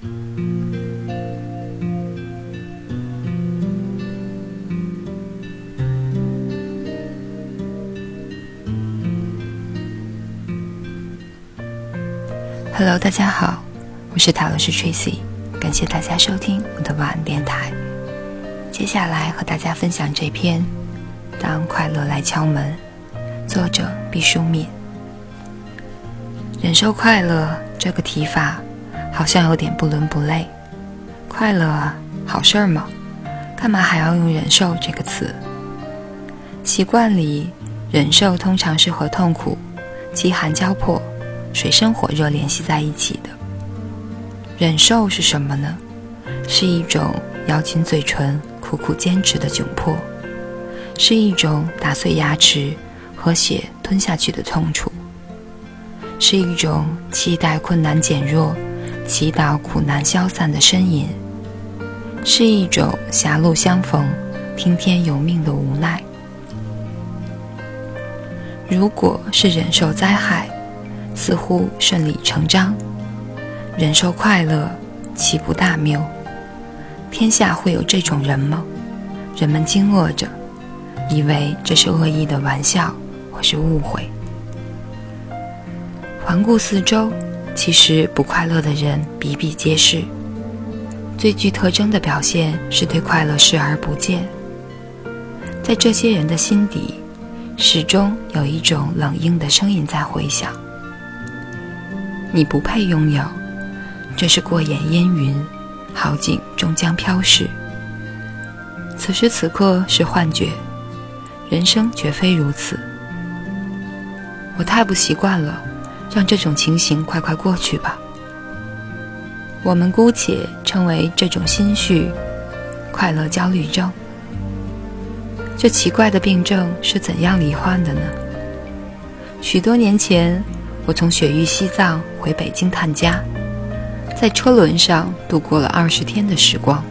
Hello，大家好，我是塔罗斯 Tracy，感谢大家收听我的晚安电台。接下来和大家分享这篇《当快乐来敲门》，作者毕淑敏。忍受快乐这个提法好像有点不伦不类。快乐啊，好事儿吗？干嘛还要用忍受这个词？习惯里，忍受通常是和痛苦、饥寒交迫。水深火热联系在一起的忍受是什么呢？是一种咬紧嘴唇、苦苦坚持的窘迫，是一种打碎牙齿和血吞下去的痛楚，是一种期待困难减弱、祈祷苦难消散的呻吟，是一种狭路相逢、听天由命的无奈。如果是忍受灾害，似乎顺理成章，忍受快乐，岂不大谬？天下会有这种人吗？人们惊愕着，以为这是恶意的玩笑或是误会。环顾四周，其实不快乐的人比比皆是。最具特征的表现是对快乐视而不见。在这些人的心底，始终有一种冷硬的声音在回响。你不配拥有，这是过眼烟云，好景终将飘逝。此时此刻是幻觉，人生绝非如此。我太不习惯了，让这种情形快快过去吧。我们姑且称为这种心绪——快乐焦虑症。这奇怪的病症是怎样罹患的呢？许多年前。我从雪域西藏回北京探家，在车轮上度过了二十天的时光，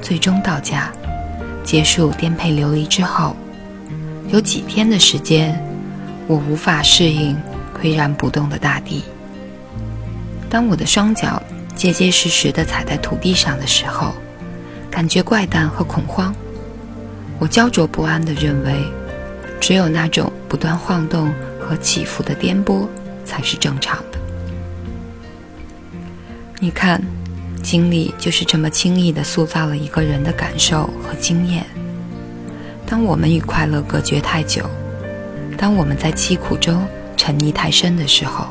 最终到家，结束颠沛流离之后，有几天的时间，我无法适应岿然不动的大地。当我的双脚结结实实地踩在土地上的时候，感觉怪诞和恐慌。我焦灼不安地认为，只有那种不断晃动和起伏的颠簸。才是正常的。你看，经历就是这么轻易地塑造了一个人的感受和经验。当我们与快乐隔绝太久，当我们在凄苦中沉溺太深的时候，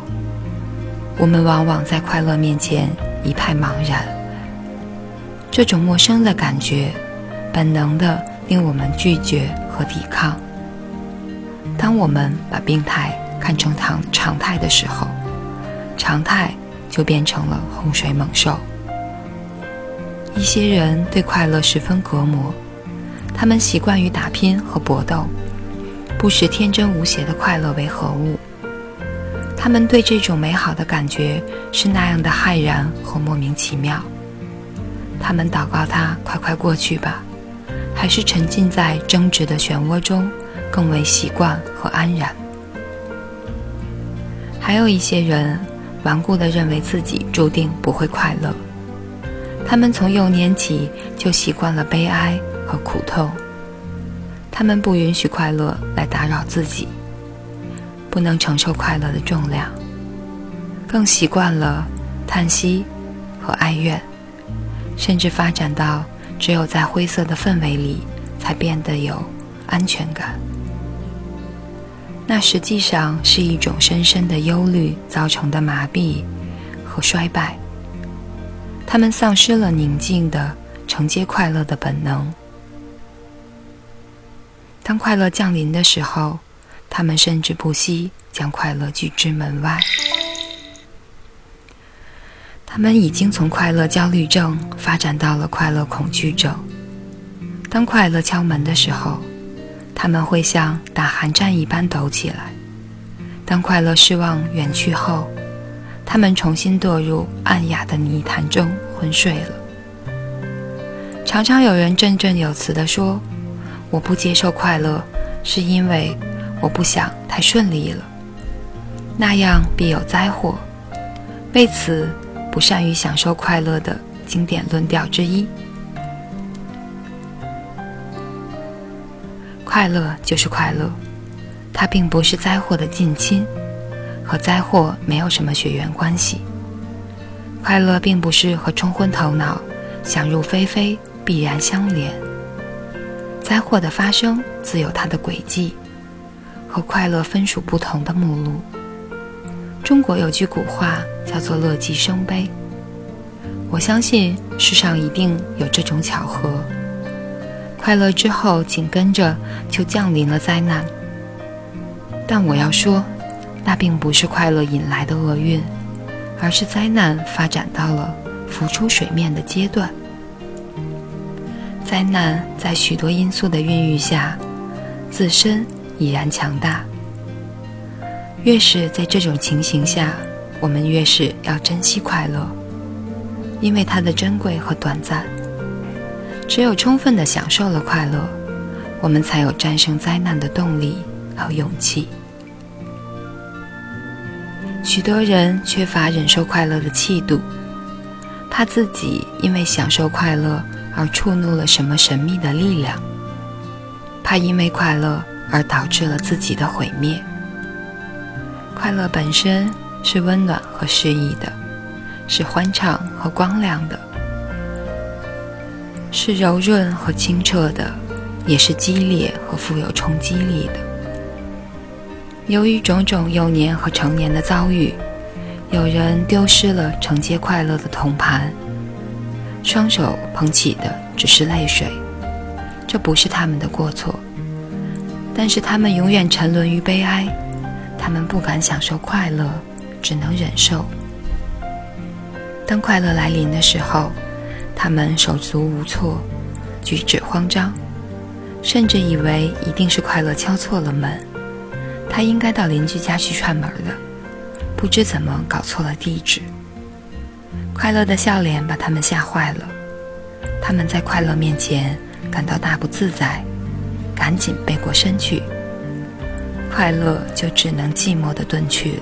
我们往往在快乐面前一派茫然。这种陌生的感觉，本能的令我们拒绝和抵抗。当我们把病态。看成常常态的时候，常态就变成了洪水猛兽。一些人对快乐十分隔膜，他们习惯于打拼和搏斗，不识天真无邪的快乐为何物。他们对这种美好的感觉是那样的骇然和莫名其妙。他们祷告它快快过去吧，还是沉浸在争执的漩涡中，更为习惯和安然。还有一些人顽固地认为自己注定不会快乐，他们从幼年起就习惯了悲哀和苦痛，他们不允许快乐来打扰自己，不能承受快乐的重量，更习惯了叹息和哀怨，甚至发展到只有在灰色的氛围里才变得有安全感。那实际上是一种深深的忧虑造成的麻痹和衰败。他们丧失了宁静的承接快乐的本能。当快乐降临的时候，他们甚至不惜将快乐拒之门外。他们已经从快乐焦虑症发展到了快乐恐惧症。当快乐敲门的时候。他们会像打寒战一般抖起来。当快乐失望远去后，他们重新堕入暗哑的泥潭中昏睡了。常常有人振振有词地说：“我不接受快乐，是因为我不想太顺利了，那样必有灾祸。为此，不善于享受快乐的经典论调之一。快乐就是快乐，它并不是灾祸的近亲，和灾祸没有什么血缘关系。快乐并不是和冲昏头脑、想入非非必然相连。灾祸的发生自有它的轨迹，和快乐分属不同的目录。中国有句古话叫做“乐极生悲”，我相信世上一定有这种巧合。快乐之后，紧跟着就降临了灾难。但我要说，那并不是快乐引来的厄运，而是灾难发展到了浮出水面的阶段。灾难在许多因素的孕育下，自身已然强大。越是在这种情形下，我们越是要珍惜快乐，因为它的珍贵和短暂。只有充分的享受了快乐，我们才有战胜灾难的动力和勇气。许多人缺乏忍受快乐的气度，怕自己因为享受快乐而触怒了什么神秘的力量，怕因为快乐而导致了自己的毁灭。快乐本身是温暖和适意的，是欢畅和光亮的。是柔润和清澈的，也是激烈和富有冲击力的。由于种种幼年和成年的遭遇，有人丢失了承接快乐的铜盘，双手捧起的只是泪水。这不是他们的过错，但是他们永远沉沦于悲哀。他们不敢享受快乐，只能忍受。当快乐来临的时候。他们手足无措，举止慌张，甚至以为一定是快乐敲错了门。他应该到邻居家去串门的，不知怎么搞错了地址。快乐的笑脸把他们吓坏了，他们在快乐面前感到大不自在，赶紧背过身去。快乐就只能寂寞地遁去。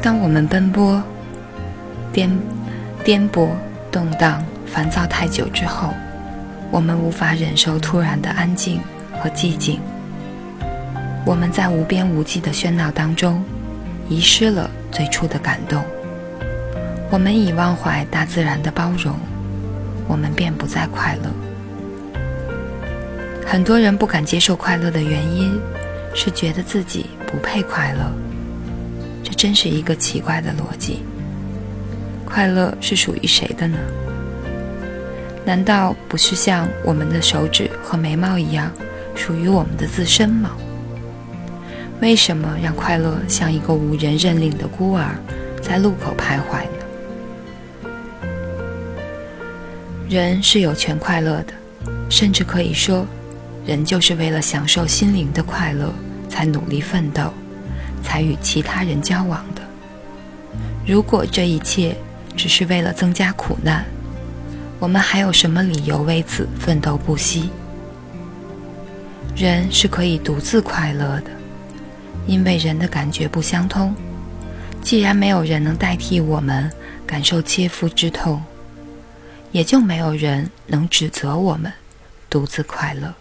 当我们奔波。颠颠簸、动荡、烦躁太久之后，我们无法忍受突然的安静和寂静。我们在无边无际的喧闹当中，遗失了最初的感动。我们已忘怀大自然的包容，我们便不再快乐。很多人不敢接受快乐的原因，是觉得自己不配快乐。这真是一个奇怪的逻辑。快乐是属于谁的呢？难道不是像我们的手指和眉毛一样，属于我们的自身吗？为什么让快乐像一个无人认领的孤儿，在路口徘徊？人是有权快乐的，甚至可以说，人就是为了享受心灵的快乐，才努力奋斗，才与其他人交往的。如果这一切，只是为了增加苦难，我们还有什么理由为此奋斗不息？人是可以独自快乐的，因为人的感觉不相通。既然没有人能代替我们感受切肤之痛，也就没有人能指责我们独自快乐。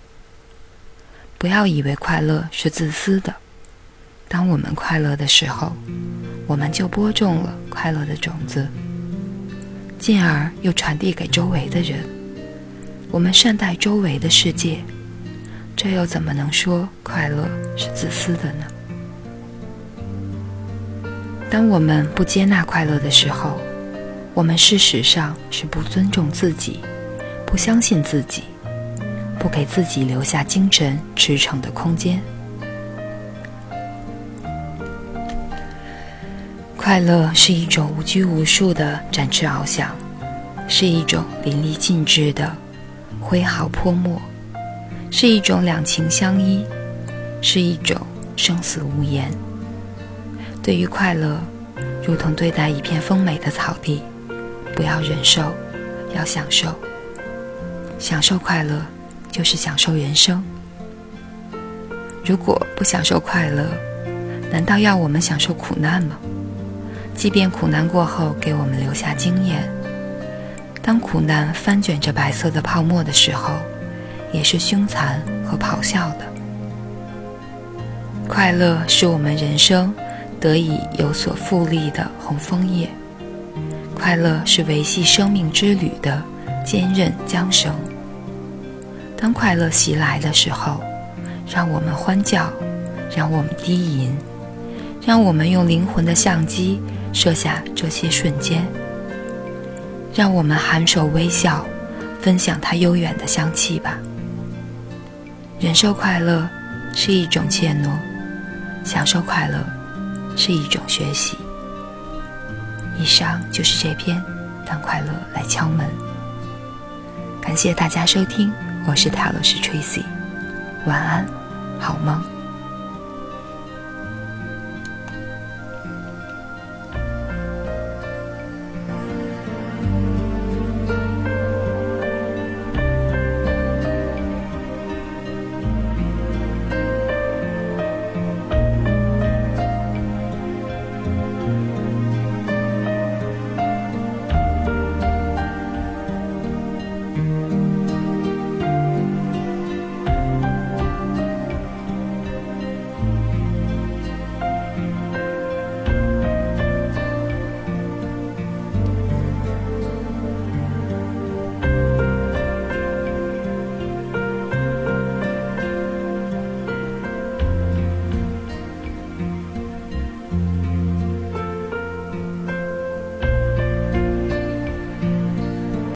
不要以为快乐是自私的。当我们快乐的时候，我们就播种了快乐的种子。进而又传递给周围的人。我们善待周围的世界，这又怎么能说快乐是自私的呢？当我们不接纳快乐的时候，我们事实上是不尊重自己，不相信自己，不给自己留下精神驰骋的空间。快乐是一种无拘无束的展翅翱翔，是一种淋漓尽致的挥毫泼墨，是一种两情相依，是一种生死无言。对于快乐，如同对待一片丰美的草地，不要忍受，要享受。享受快乐，就是享受人生。如果不享受快乐，难道要我们享受苦难吗？即便苦难过后给我们留下经验，当苦难翻卷着白色的泡沫的时候，也是凶残和咆哮的。快乐是我们人生得以有所复利的红枫叶，快乐是维系生命之旅的坚韧缰绳。当快乐袭来的时候，让我们欢叫，让我们低吟，让我们用灵魂的相机摄下这些瞬间，让我们含首微笑，分享它悠远的香气吧。忍受快乐是一种怯懦，享受快乐是一种学习。以上就是这篇《当快乐来敲门》，感谢大家收听。我是塔罗斯 Tracy，晚安，好梦。